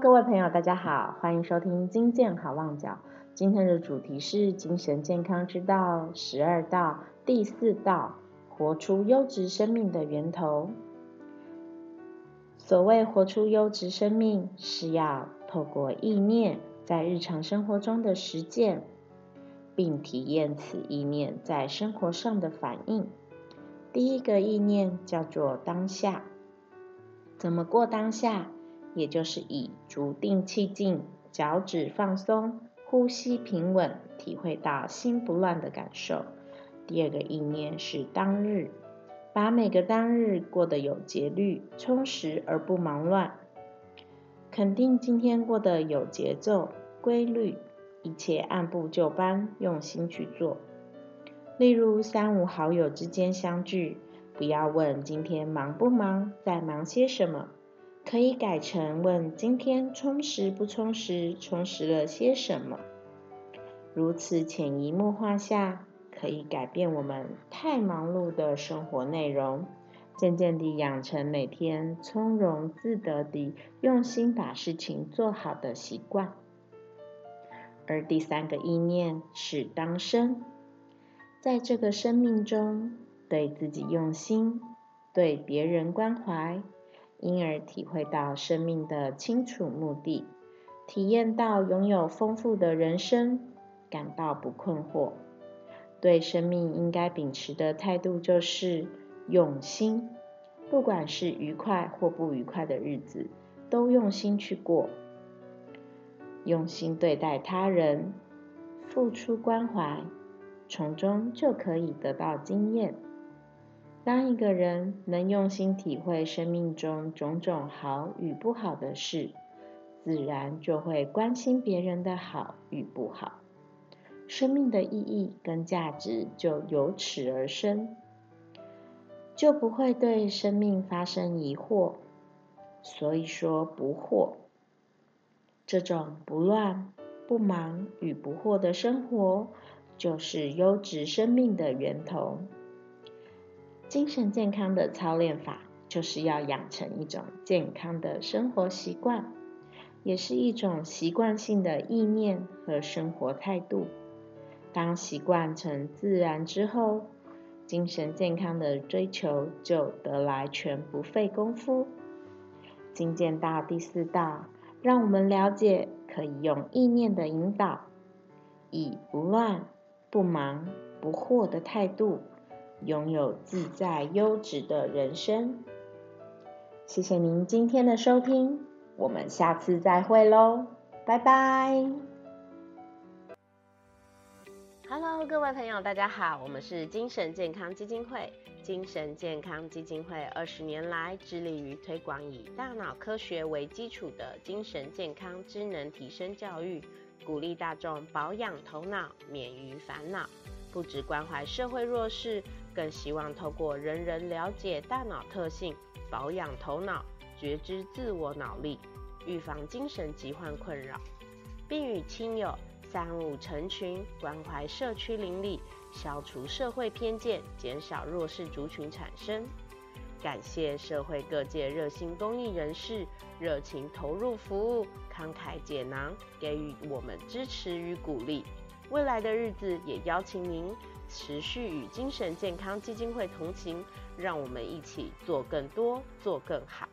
各位朋友，大家好，欢迎收听金健好望角。今天的主题是精神健康之道十二道第四道，活出优质生命的源头。所谓活出优质生命，是要透过意念在日常生活中的实践，并体验此意念在生活上的反应。第一个意念叫做当下，怎么过当下？也就是以足定气静，脚趾放松，呼吸平稳，体会到心不乱的感受。第二个意念是当日，把每个当日过得有节律、充实而不忙乱，肯定今天过得有节奏、规律，一切按部就班，用心去做。例如三五好友之间相聚，不要问今天忙不忙，在忙些什么。可以改成问今天充实不充实，充实了些什么？如此潜移默化下，可以改变我们太忙碌的生活内容，渐渐地养成每天从容自得地用心把事情做好的习惯。而第三个意念是当生，在这个生命中，对自己用心，对别人关怀。因而体会到生命的清楚目的，体验到拥有丰富的人生，感到不困惑。对生命应该秉持的态度就是用心，不管是愉快或不愉快的日子，都用心去过，用心对待他人，付出关怀，从中就可以得到经验。当一个人能用心体会生命中种种好与不好的事，自然就会关心别人的好与不好，生命的意义跟价值就由此而生，就不会对生命发生疑惑。所以说不惑，这种不乱、不忙与不惑的生活，就是优质生命的源头。精神健康的操练法，就是要养成一种健康的生活习惯，也是一种习惯性的意念和生活态度。当习惯成自然之后，精神健康的追求就得来全不费功夫。精进到第四道，让我们了解可以用意念的引导，以不乱、不忙、不惑的态度。拥有自在优质的人生。谢谢您今天的收听，我们下次再会喽，拜拜。Hello，各位朋友，大家好，我们是精神健康基金会。精神健康基金会二十年来致力于推广以大脑科学为基础的精神健康智能提升教育，鼓励大众保养头脑，免于烦恼。不只关怀社会弱势，更希望透过人人了解大脑特性，保养头脑，觉知自我脑力，预防精神疾患困扰，并与亲友三五成群，关怀社区邻里，消除社会偏见，减少弱势族群产生。感谢社会各界热心公益人士，热情投入服务，慷慨解囊，给予我们支持与鼓励。未来的日子，也邀请您持续与精神健康基金会同行，让我们一起做更多，做更好。